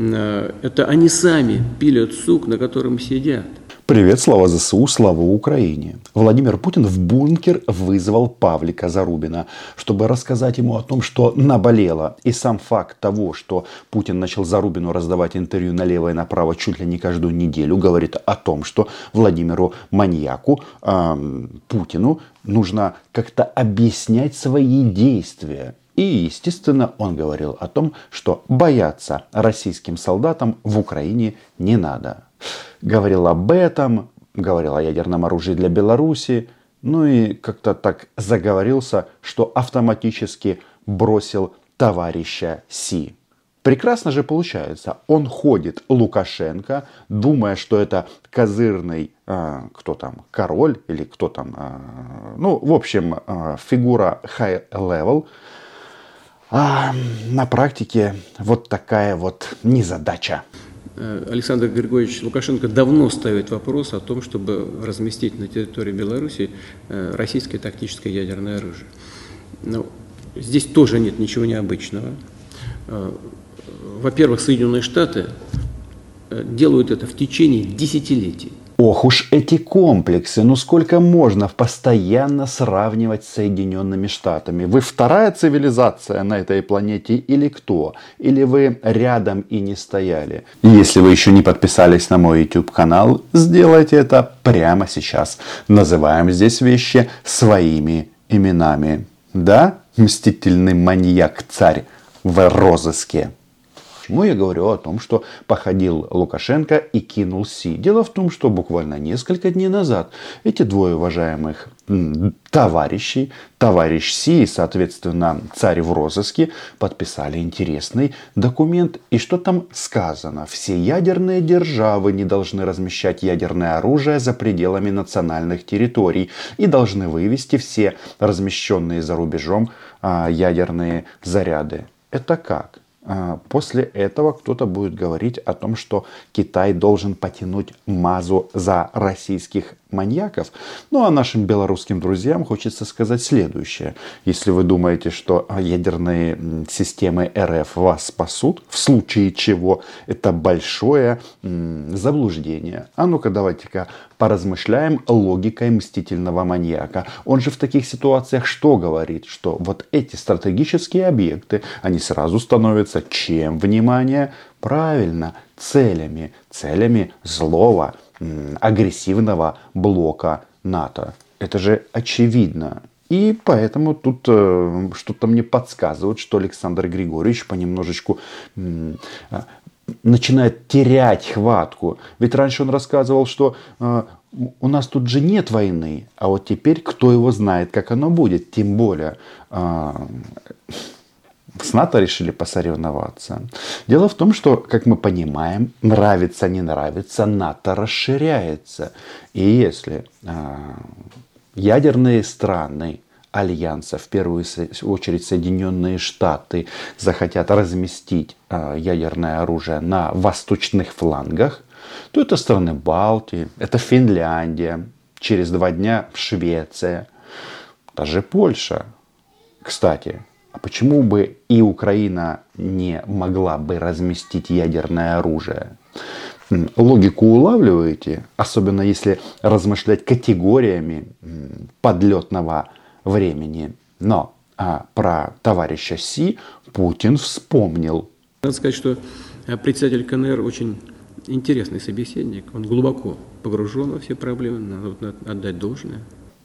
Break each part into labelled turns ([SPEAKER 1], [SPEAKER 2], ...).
[SPEAKER 1] э, это они сами пилят сук, на котором сидят.
[SPEAKER 2] Привет, слава ЗСУ, слава Украине. Владимир Путин в бункер вызвал Павлика Зарубина, чтобы рассказать ему о том, что наболело. И сам факт того, что Путин начал Зарубину раздавать интервью налево и направо чуть ли не каждую неделю, говорит о том, что Владимиру маньяку, э, Путину, нужно как-то объяснять свои действия. И, естественно, он говорил о том, что бояться российским солдатам в Украине не надо говорил об этом, говорил о ядерном оружии для Беларуси, ну и как-то так заговорился, что автоматически бросил товарища Си. Прекрасно же получается. Он ходит, Лукашенко, думая, что это козырный, э, кто там, король или кто там, э, ну, в общем, э, фигура high level. А на практике вот такая вот незадача.
[SPEAKER 1] Э, Александр Григорьевич Лукашенко давно ставит вопрос о том, чтобы разместить на территории Беларуси э, российское тактическое ядерное оружие. Но здесь тоже нет ничего необычного. Э, во-первых, Соединенные Штаты делают это в течение десятилетий.
[SPEAKER 2] Ох уж эти комплексы, ну сколько можно постоянно сравнивать с Соединенными Штатами? Вы вторая цивилизация на этой планете или кто? Или вы рядом и не стояли? Если вы еще не подписались на мой YouTube канал, сделайте это прямо сейчас. Называем здесь вещи своими именами. Да, мстительный маньяк-царь в розыске. Почему я говорю о том, что походил Лукашенко и кинул Си? Дело в том, что буквально несколько дней назад эти двое уважаемых товарищей, товарищ Си и, соответственно, царь в розыске, подписали интересный документ. И что там сказано? Все ядерные державы не должны размещать ядерное оружие за пределами национальных территорий и должны вывести все размещенные за рубежом а, ядерные заряды. Это как? А, после этого кто-то будет говорить о том, что Китай должен потянуть мазу за российских маньяков. Ну а нашим белорусским друзьям хочется сказать следующее. Если вы думаете, что ядерные системы РФ вас спасут, в случае чего это большое заблуждение. А ну-ка давайте-ка поразмышляем логикой мстительного маньяка. Он же в таких ситуациях что говорит? Что вот эти стратегические объекты, они сразу становятся чем, внимание? Правильно, целями. Целями злого, агрессивного блока НАТО. Это же очевидно. И поэтому тут э, что-то мне подсказывает, что Александр Григорьевич понемножечку э, начинает терять хватку. Ведь раньше он рассказывал, что э, у нас тут же нет войны, а вот теперь кто его знает, как оно будет. Тем более э, с НАТО решили посоревноваться. Дело в том, что, как мы понимаем, нравится, не нравится, НАТО расширяется. И если э, ядерные страны Альянса, в первую очередь Соединенные Штаты, захотят разместить э, ядерное оружие на восточных флангах, то это страны Балтии, это Финляндия, через два дня Швеция, даже Польша. Кстати, а почему бы и Украина не могла бы разместить ядерное оружие? Логику улавливаете, особенно если размышлять категориями подлетного времени. Но а, про товарища Си Путин вспомнил.
[SPEAKER 1] Надо сказать, что э, председатель КНР очень интересный собеседник. Он глубоко погружен во все проблемы, надо отдать должное.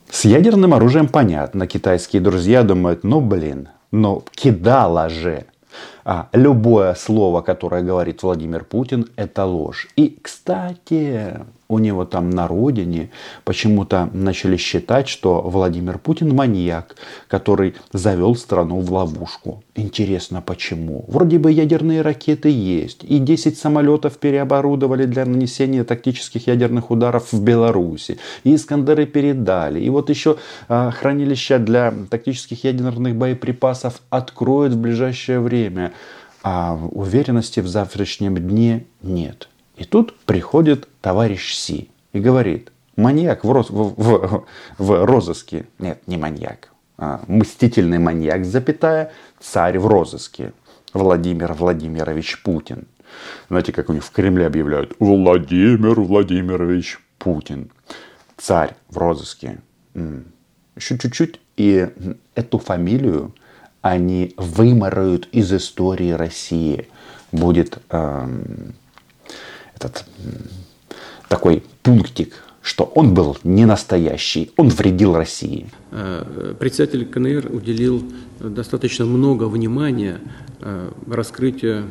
[SPEAKER 2] С ядерным оружием понятно. Китайские друзья думают, ну блин, но кидала же. А, любое слово, которое говорит Владимир Путин, это ложь. И, кстати, у него там на родине почему-то начали считать, что Владимир Путин маньяк, который завел страну в ловушку. Интересно, почему? Вроде бы ядерные ракеты есть, и 10 самолетов переоборудовали для нанесения тактических ядерных ударов в Беларуси, и Искандеры передали, и вот еще а, хранилища для тактических ядерных боеприпасов откроют в ближайшее время. А уверенности в завтрашнем дне нет. И тут приходит товарищ Си и говорит, маньяк в, роз, в, в, в розыске. Нет, не маньяк. А, мстительный маньяк, запятая, царь в розыске. Владимир Владимирович Путин. Знаете, как у них в Кремле объявляют Владимир Владимирович Путин. Царь в розыске. Еще чуть-чуть, и эту фамилию они выморают из истории России. Будет эм, этот такой пунктик, что он был не настоящий, он вредил России.
[SPEAKER 1] Э, председатель КНР уделил достаточно много внимания э, раскрытию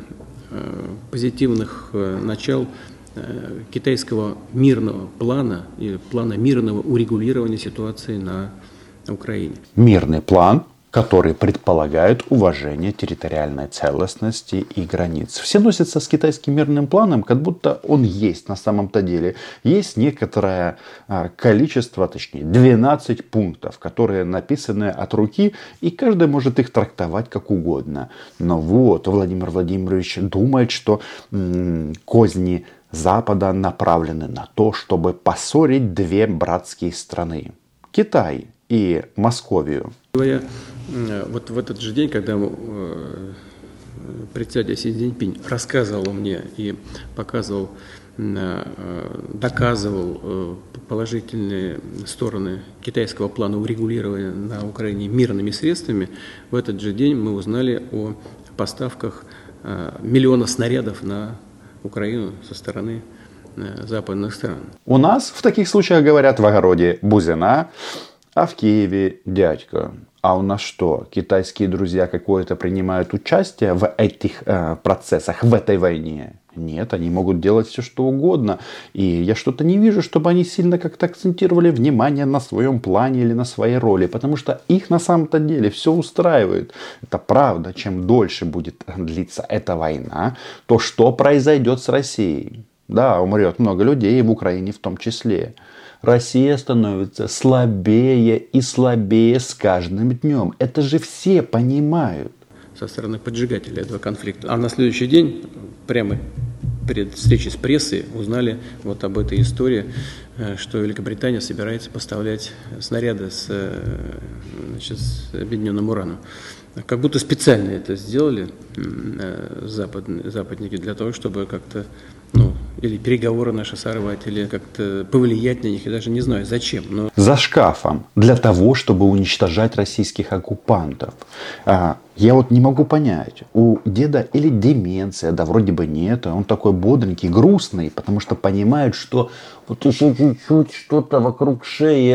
[SPEAKER 1] э, позитивных начал китайского мирного плана и плана мирного урегулирования ситуации на Украине.
[SPEAKER 2] Мирный план которые предполагают уважение территориальной целостности и границ. Все носятся с китайским мирным планом, как будто он есть на самом-то деле. Есть некоторое а, количество, точнее 12 пунктов, которые написаны от руки, и каждый может их трактовать как угодно. Но вот Владимир Владимирович думает, что козни Запада направлены на то, чтобы поссорить две братские страны. Китай и Московию.
[SPEAKER 1] Э, вот в этот же день, когда э, председатель Си Цзиньпинь рассказывал мне и показывал, э, доказывал положительные стороны китайского плана урегулирования на Украине мирными средствами, в этот же день мы узнали о поставках миллиона снарядов на Украину со стороны западных стран.
[SPEAKER 2] У нас в таких случаях говорят в огороде Бузина, а в Киеве дядька. А у нас что, китайские друзья какое-то принимают участие в этих э, процессах, в этой войне? Нет, они могут делать все, что угодно. И я что-то не вижу, чтобы они сильно как-то акцентировали внимание на своем плане или на своей роли. Потому что их на самом-то деле все устраивает. Это правда. Чем дольше будет длиться эта война, то что произойдет с Россией? Да, умрет много людей, и в Украине в том числе. Россия становится слабее и слабее с каждым днем. Это же все понимают.
[SPEAKER 1] Со стороны поджигателя этого конфликта. А на следующий день, прямо перед встречей с прессой, узнали вот об этой истории, э, что Великобритания собирается поставлять снаряды с, э, значит, с объединенным ураном. Как будто специально это сделали э, запад, западники для того, чтобы как-то ну, или переговоры наши сорвать, или как-то повлиять на них, я даже не знаю, зачем. Но...
[SPEAKER 2] За шкафом, для того, чтобы уничтожать российских оккупантов. А, я вот не могу понять, у деда или деменция, да вроде бы нет, он такой бодренький, грустный, потому что понимает, что вот еще чуть-чуть что-то вокруг шеи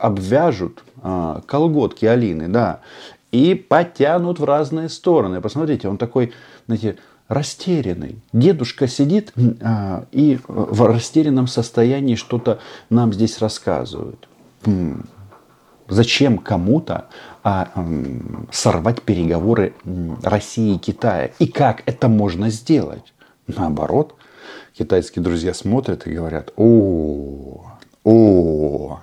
[SPEAKER 2] обвяжут, а, колготки Алины, да, и потянут в разные стороны. Посмотрите, он такой, знаете, растерянный. Дедушка сидит а, и в растерянном состоянии что-то нам здесь рассказывает. Зачем кому-то а, сорвать переговоры России и Китая? И как это можно сделать? Наоборот, китайские друзья смотрят и говорят, о, о,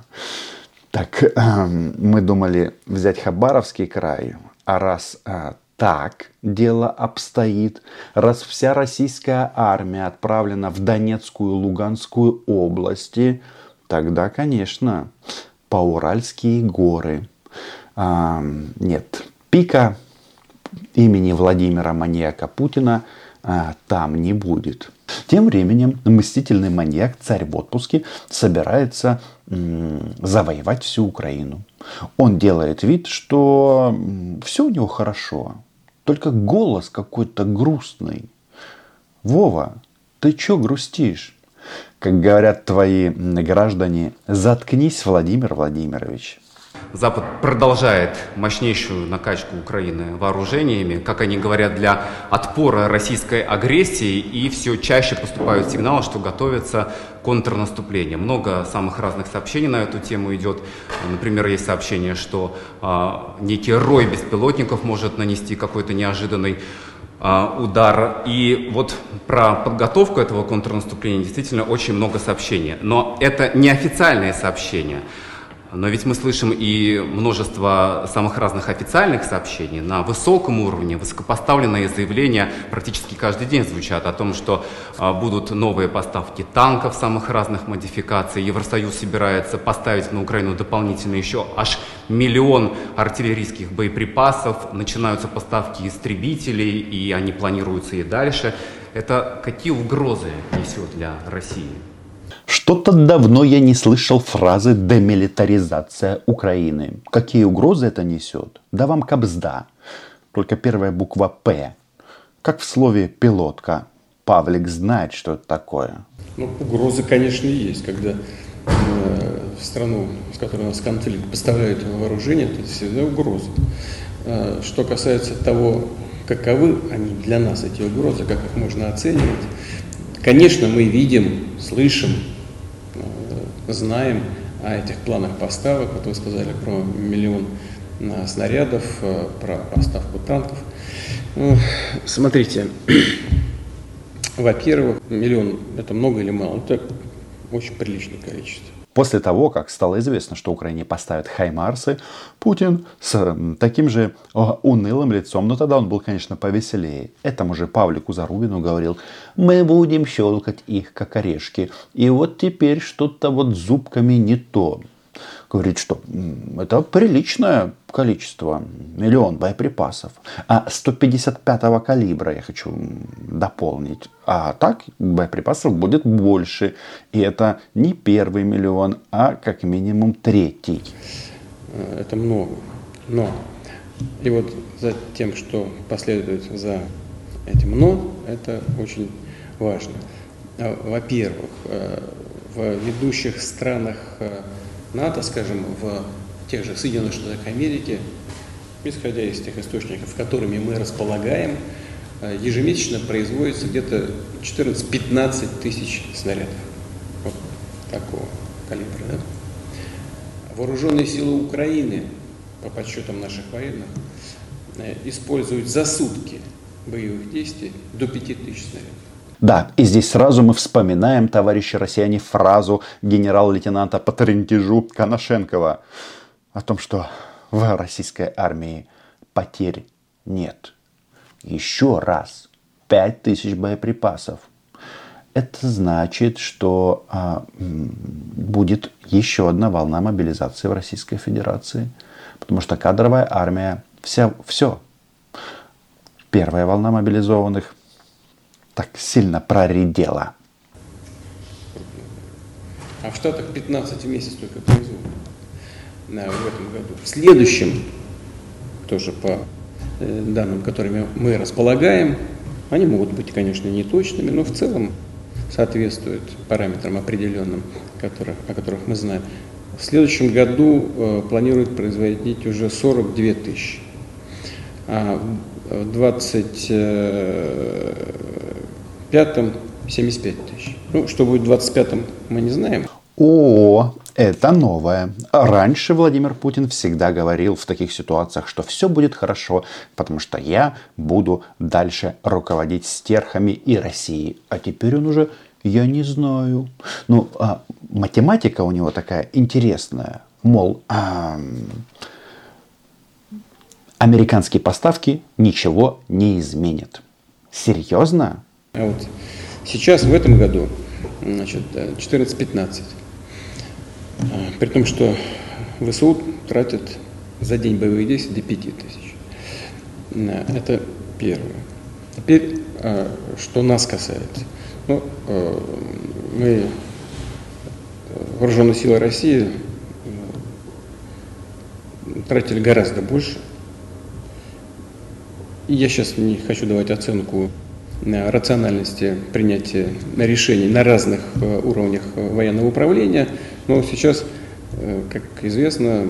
[SPEAKER 2] так э, мы думали взять Хабаровский край, а раз э, так дело обстоит, раз вся российская армия отправлена в Донецкую и Луганскую области, тогда, конечно, Пауральские горы. А, нет, пика имени Владимира Маньяка Путина а, там не будет. Тем временем мстительный маньяк, царь в отпуске, собирается м, завоевать всю Украину. Он делает вид, что все у него хорошо, только голос какой-то грустный. Вова, ты чё грустишь? Как говорят твои граждане, заткнись, Владимир Владимирович.
[SPEAKER 3] Запад продолжает мощнейшую накачку Украины вооружениями, как они говорят, для отпора российской агрессии, и все чаще поступают сигналы, что готовится контрнаступление. Много самых разных сообщений на эту тему идет. Например, есть сообщение, что э, некий рой беспилотников может нанести какой-то неожиданный э, удар. И вот про подготовку этого контрнаступления действительно очень много сообщений. Но это неофициальные сообщения. Но ведь мы слышим и множество самых разных официальных сообщений на высоком уровне, высокопоставленные заявления практически каждый день звучат о том, что а, будут новые поставки танков самых разных модификаций. Евросоюз собирается поставить на Украину дополнительно еще аж миллион артиллерийских боеприпасов. Начинаются поставки истребителей, и они планируются и дальше. Это какие угрозы несет для России?
[SPEAKER 2] Что-то давно я не слышал фразы «демилитаризация Украины». Какие угрозы это несет? Да вам кабзда. Только первая буква «П». Как в слове «пилотка». Павлик знает, что это такое.
[SPEAKER 1] Ну, угрозы, конечно, есть. Когда э, в страну, с которой у нас конфликт, поставляют вооружение, это всегда угроза. Э, что касается того, каковы они для нас, эти угрозы, как их можно оценивать, конечно, мы видим, слышим, знаем о этих планах поставок. Вот вы сказали про миллион э, снарядов, э, про поставку танков. Ну, смотрите, во-первых, миллион – это много или мало? Это очень приличное количество.
[SPEAKER 2] После того, как стало известно, что Украине поставят Хаймарсы, Путин с таким же унылым лицом, но тогда он был, конечно, повеселее, этому же Павлику Зарубину говорил, мы будем щелкать их, как орешки. И вот теперь что-то вот зубками не то говорит, что это приличное количество, миллион боеприпасов. А 155-го калибра я хочу дополнить. А так боеприпасов будет больше. И это не первый миллион, а как минимум третий.
[SPEAKER 1] Это много. Но и вот за тем, что последует за этим «но», это очень важно. Во-первых, э, в ведущих странах э, НАТО, скажем, в тех же Соединенных Штатах Америки, исходя из тех источников, которыми мы располагаем, э, ежемесячно производится где-то 14-15 тысяч снарядов. Вот такого калибра. Да? Вооруженные силы Украины, по подсчетам наших военных, э, используют за сутки боевых действий до 5 тысяч снарядов.
[SPEAKER 2] Да, и здесь сразу мы вспоминаем, товарищи россияне, фразу генерал-лейтенанта по трентежу Коношенкова о том, что в российской армии потерь нет. Еще раз, 5000 боеприпасов. Это значит, что а, будет еще одна волна мобилизации в Российской Федерации. Потому что кадровая армия, вся, все. Первая волна мобилизованных так сильно проредела?
[SPEAKER 1] А в Штатах 15 в месяц только производят да, в этом году. В следующем, тоже по э, данным, которыми мы располагаем, они могут быть, конечно, неточными, но в целом соответствуют параметрам определенным, которых, о которых мы знаем. В следующем году э, планируют производить уже 42 тысячи. А в 20 25-м 75 тысяч. Ну, что будет в 25-м, мы не знаем.
[SPEAKER 2] О, это новое. Раньше Владимир Путин всегда говорил в таких ситуациях, что все будет хорошо, потому что я буду дальше руководить стерхами и Россией. А теперь он уже, я не знаю. Ну, а математика у него такая интересная. Мол, а, американские поставки ничего не изменят. Серьезно?
[SPEAKER 1] А вот сейчас, в этом году, значит, 14-15. А, при том, что ВСУ тратят за день боевых действий до 5 тысяч. Это первое. Теперь, а, что нас касается. Ну, мы, вооруженные силы России, тратили гораздо больше. Я сейчас не хочу давать оценку рациональности принятия решений на разных э, уровнях э, военного управления. Но сейчас, э, как известно,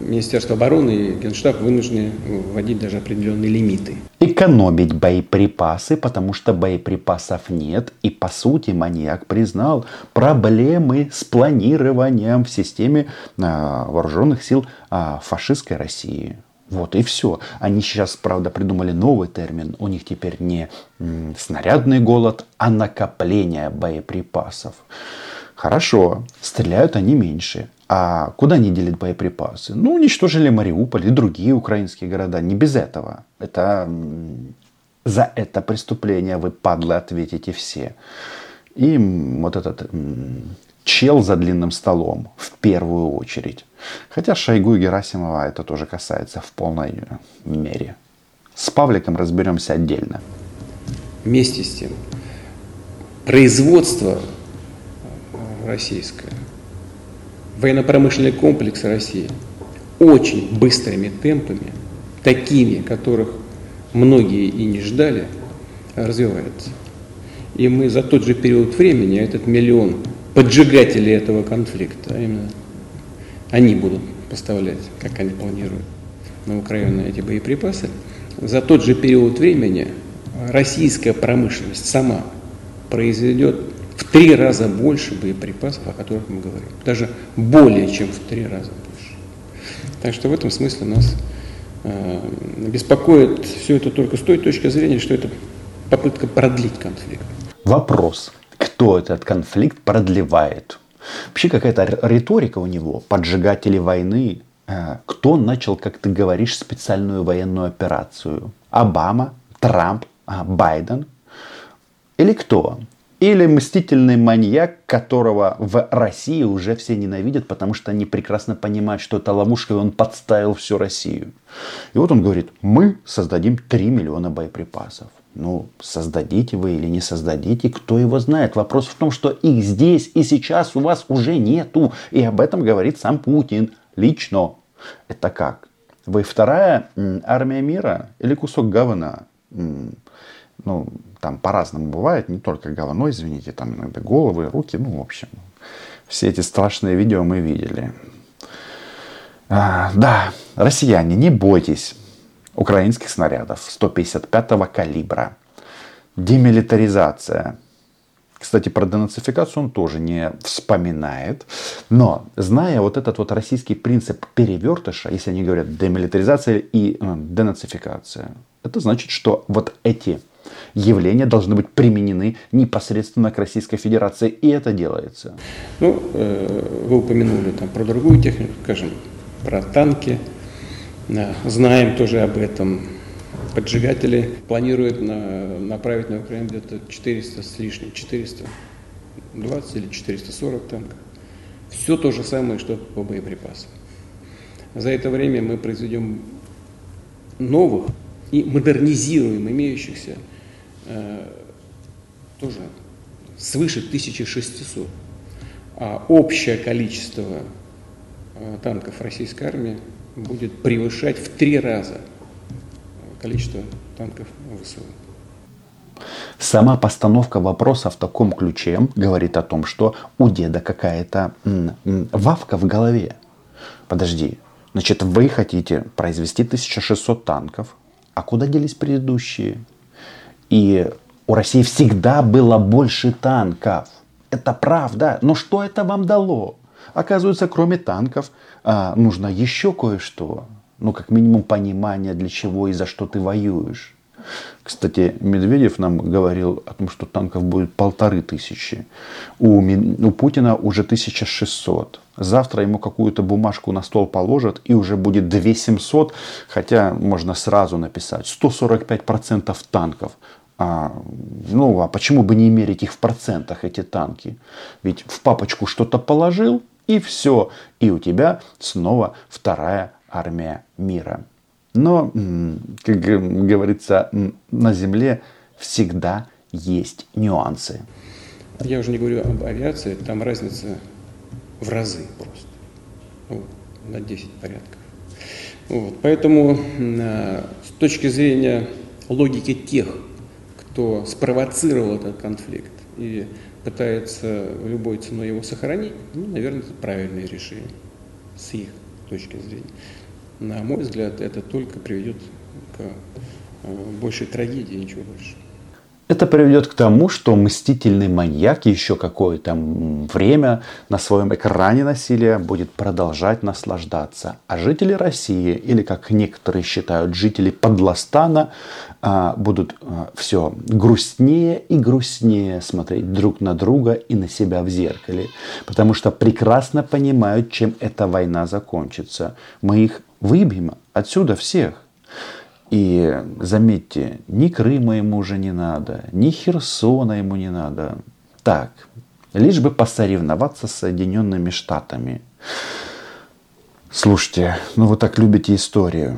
[SPEAKER 1] Министерство обороны и Генштаб вынуждены вводить даже определенные лимиты.
[SPEAKER 2] Экономить боеприпасы, потому что боеприпасов нет. И по сути маньяк признал проблемы с планированием в системе вооруженных сил фашистской России. Вот и все. Они сейчас, правда, придумали новый термин. У них теперь не снарядный голод, а накопление боеприпасов. Хорошо, стреляют они меньше. А куда они делят боеприпасы? Ну, уничтожили Мариуполь и другие украинские города. Не без этого. Это за это преступление вы, падлы, ответите все. И вот этот чел за длинным столом в первую очередь. Хотя Шойгу и Герасимова это тоже касается в полной мере. С Павликом разберемся отдельно.
[SPEAKER 1] Вместе с тем, производство российское, военно-промышленный комплекс России очень быстрыми темпами, такими, которых многие и не ждали, развивается. И мы за тот же период времени, этот миллион поджигателей этого конфликта, именно они будут поставлять, как они планируют, на Украину эти боеприпасы, за тот же период времени российская промышленность сама произведет в три раза больше боеприпасов, о которых мы говорим. Даже более чем в три раза больше. Так что в этом смысле нас э, беспокоит все это только с той точки зрения, что это попытка продлить конфликт.
[SPEAKER 2] Вопрос, кто этот конфликт продлевает? Вообще какая-то риторика у него, поджигатели войны. Э, кто начал, как ты говоришь, специальную военную операцию? Обама, Трамп, а, Байден? Или кто? Или мстительный маньяк, которого в России уже все ненавидят, потому что они прекрасно понимают, что это ловушка, и он подставил всю Россию. И вот он говорит, мы создадим 3 миллиона боеприпасов. Ну, создадите вы или не создадите, кто его знает. Вопрос в том, что их здесь и сейчас у вас уже нету. И об этом говорит сам Путин лично. Это как? Вы вторая армия мира или кусок говна? ну, там по-разному бывает, не только говно, извините, там иногда головы, руки, ну, в общем, все эти страшные видео мы видели. А, да, россияне, не бойтесь украинских снарядов 155-го калибра. Демилитаризация. Кстати, про денацификацию он тоже не вспоминает. Но, зная вот этот вот российский принцип перевертыша, если они говорят демилитаризация и э, денацификация, это значит, что вот эти явления должны быть применены непосредственно к Российской Федерации. И это делается.
[SPEAKER 1] Ну, э, вы упомянули там про другую технику, скажем, про танки. Знаем тоже об этом. Поджигатели планируют на, направить на Украину где-то 400 с лишним, 420 или 440 танков. Все то же самое, что по боеприпасам. За это время мы произведем новых и модернизируем имеющихся э, тоже свыше 1600. А общее количество э, танков российской армии будет превышать в три раза количество танков ВСУ.
[SPEAKER 2] Сама постановка вопроса в таком ключе говорит о том, что у деда какая-то вавка в голове. Подожди, значит, вы хотите произвести 1600 танков, а куда делись предыдущие? И у России всегда было больше танков. Это правда. Но что это вам дало? Оказывается, кроме танков, а, нужно еще кое-что. Ну, как минимум, понимание, для чего и за что ты воюешь. Кстати, Медведев нам говорил о том, что танков будет полторы тысячи. У, у Путина уже 1600. Завтра ему какую-то бумажку на стол положат и уже будет 2700. Хотя можно сразу написать 145% танков. А, ну, а почему бы не мерить их в процентах, эти танки? Ведь в папочку что-то положил, и все. И у тебя снова вторая армия мира. Но, как говорится, на Земле всегда есть нюансы.
[SPEAKER 1] Я уже не говорю об авиации, там разница в разы просто. Вот, на 10 порядков. Вот, поэтому с точки зрения логики тех, кто спровоцировал этот конфликт и пытается любой ценой его сохранить, ну, наверное, это правильное решение с их точки зрения. На мой взгляд, это только приведет к э, большей трагедии, ничего больше.
[SPEAKER 2] Это приведет к тому, что мстительный маньяк еще какое-то время на своем экране насилия будет продолжать наслаждаться. А жители России, или как некоторые считают, жители Подластана, а, будут а, все грустнее и грустнее смотреть друг на друга и на себя в зеркале. Потому что прекрасно понимают, чем эта война закончится. Мы их выбьем отсюда всех. И заметьте, ни Крыма ему уже не надо, ни Херсона ему не надо. Так, лишь бы посоревноваться с Соединенными Штатами. Слушайте, ну вы так любите историю.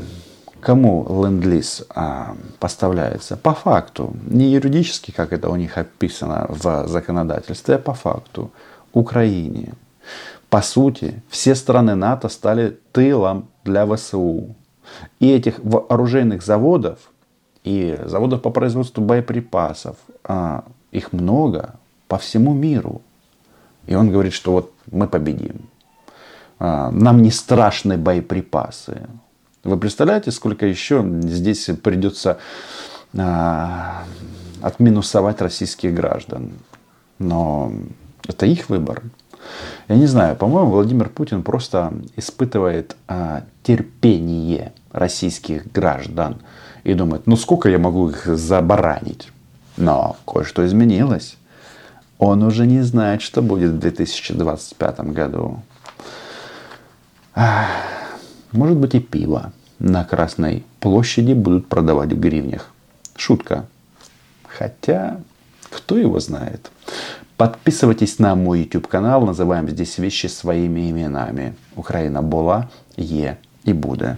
[SPEAKER 2] Кому ленд-лиз а, поставляется? По факту. Не юридически, как это у них описано в законодательстве, а по факту. Украине. По сути, все страны НАТО стали тылом для ВСУ. И этих оружейных заводов, и заводов по производству боеприпасов, а, их много по всему миру. И он говорит, что вот мы победим. А, нам не страшны боеприпасы. Вы представляете, сколько еще здесь придется а, отминусовать российских граждан? Но это их выбор. Я не знаю, по-моему, Владимир Путин просто испытывает а, терпение российских граждан и думает, ну сколько я могу их забаранить. Но кое-что изменилось. Он уже не знает, что будет в 2025 году. Может быть и пиво на Красной площади будут продавать в гривнях. Шутка. Хотя, кто его знает. Подписывайтесь на мой YouTube канал. Называем здесь вещи своими именами. Украина была, є і буде.